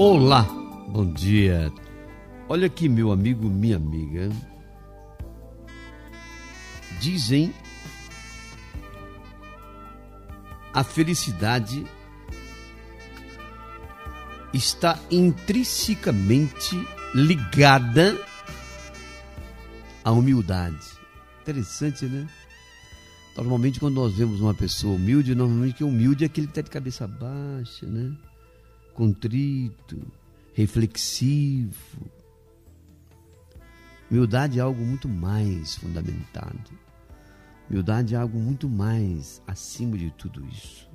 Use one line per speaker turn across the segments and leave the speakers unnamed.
Olá, bom dia. Olha aqui, meu amigo, minha amiga. Dizem a felicidade está intrinsecamente ligada à humildade. Interessante, né? Normalmente, quando nós vemos uma pessoa humilde, normalmente que humilde é aquele que está de cabeça baixa, né? Contrito, reflexivo. Humildade é algo muito mais fundamentado. Humildade é algo muito mais acima de tudo isso.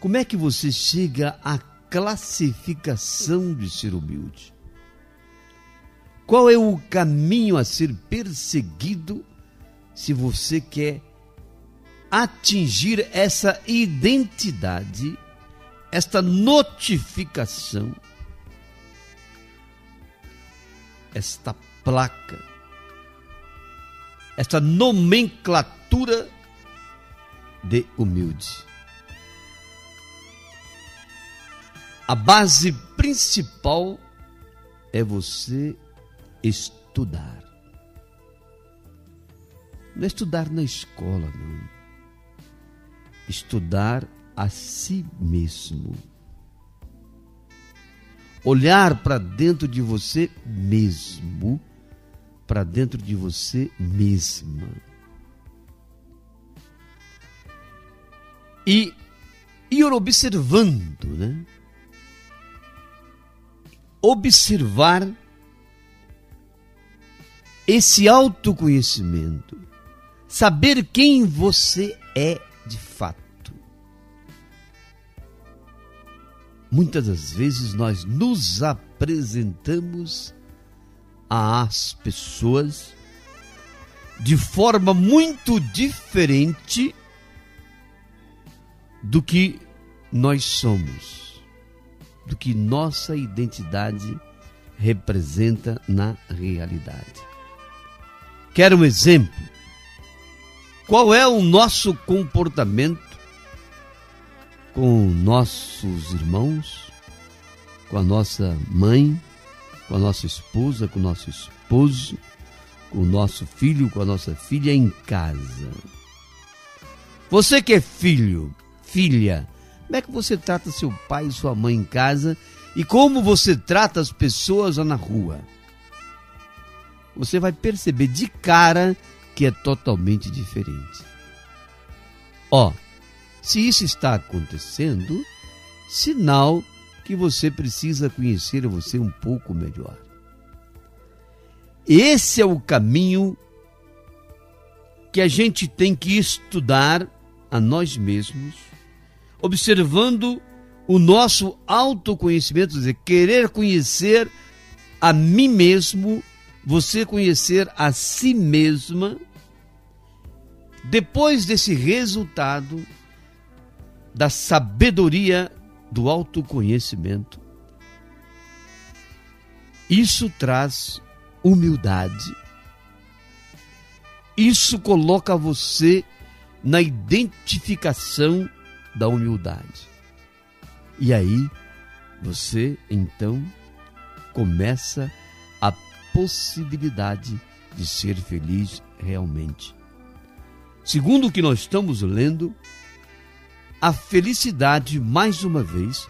Como é que você chega à classificação de ser humilde? Qual é o caminho a ser perseguido se você quer atingir essa identidade, esta notificação, esta placa, esta nomenclatura de humilde? A base principal é você estudar. Não é estudar na escola, não. Estudar a si mesmo. Olhar para dentro de você mesmo, para dentro de você mesma. E ir observando, né? Observar esse autoconhecimento saber quem você é Muitas das vezes nós nos apresentamos às pessoas de forma muito diferente do que nós somos, do que nossa identidade representa na realidade. Quero um exemplo? Qual é o nosso comportamento com nossos irmãos, com a nossa mãe, com a nossa esposa, com o nosso esposo, com o nosso filho, com a nossa filha em casa? Você que é filho, filha, como é que você trata seu pai e sua mãe em casa e como você trata as pessoas lá na rua? Você vai perceber de cara que é totalmente diferente. Ó, se isso está acontecendo, sinal que você precisa conhecer você um pouco melhor. Esse é o caminho que a gente tem que estudar a nós mesmos, observando o nosso autoconhecimento, dizer, querer conhecer a mim mesmo você conhecer a si mesma, depois desse resultado da sabedoria do autoconhecimento, isso traz humildade. Isso coloca você na identificação da humildade. E aí, você então começa a possibilidade de ser feliz realmente. Segundo o que nós estamos lendo, a felicidade, mais uma vez,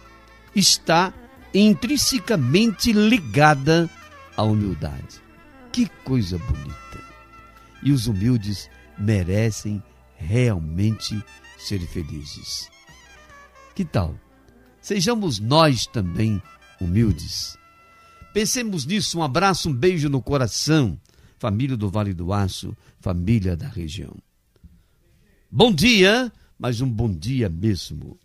está intrinsecamente ligada à humildade. Que coisa bonita! E os humildes merecem realmente ser felizes. Que tal? Sejamos nós também humildes Pensemos nisso. Um abraço, um beijo no coração. Família do Vale do Aço, família da região. Bom dia, mas um bom dia mesmo.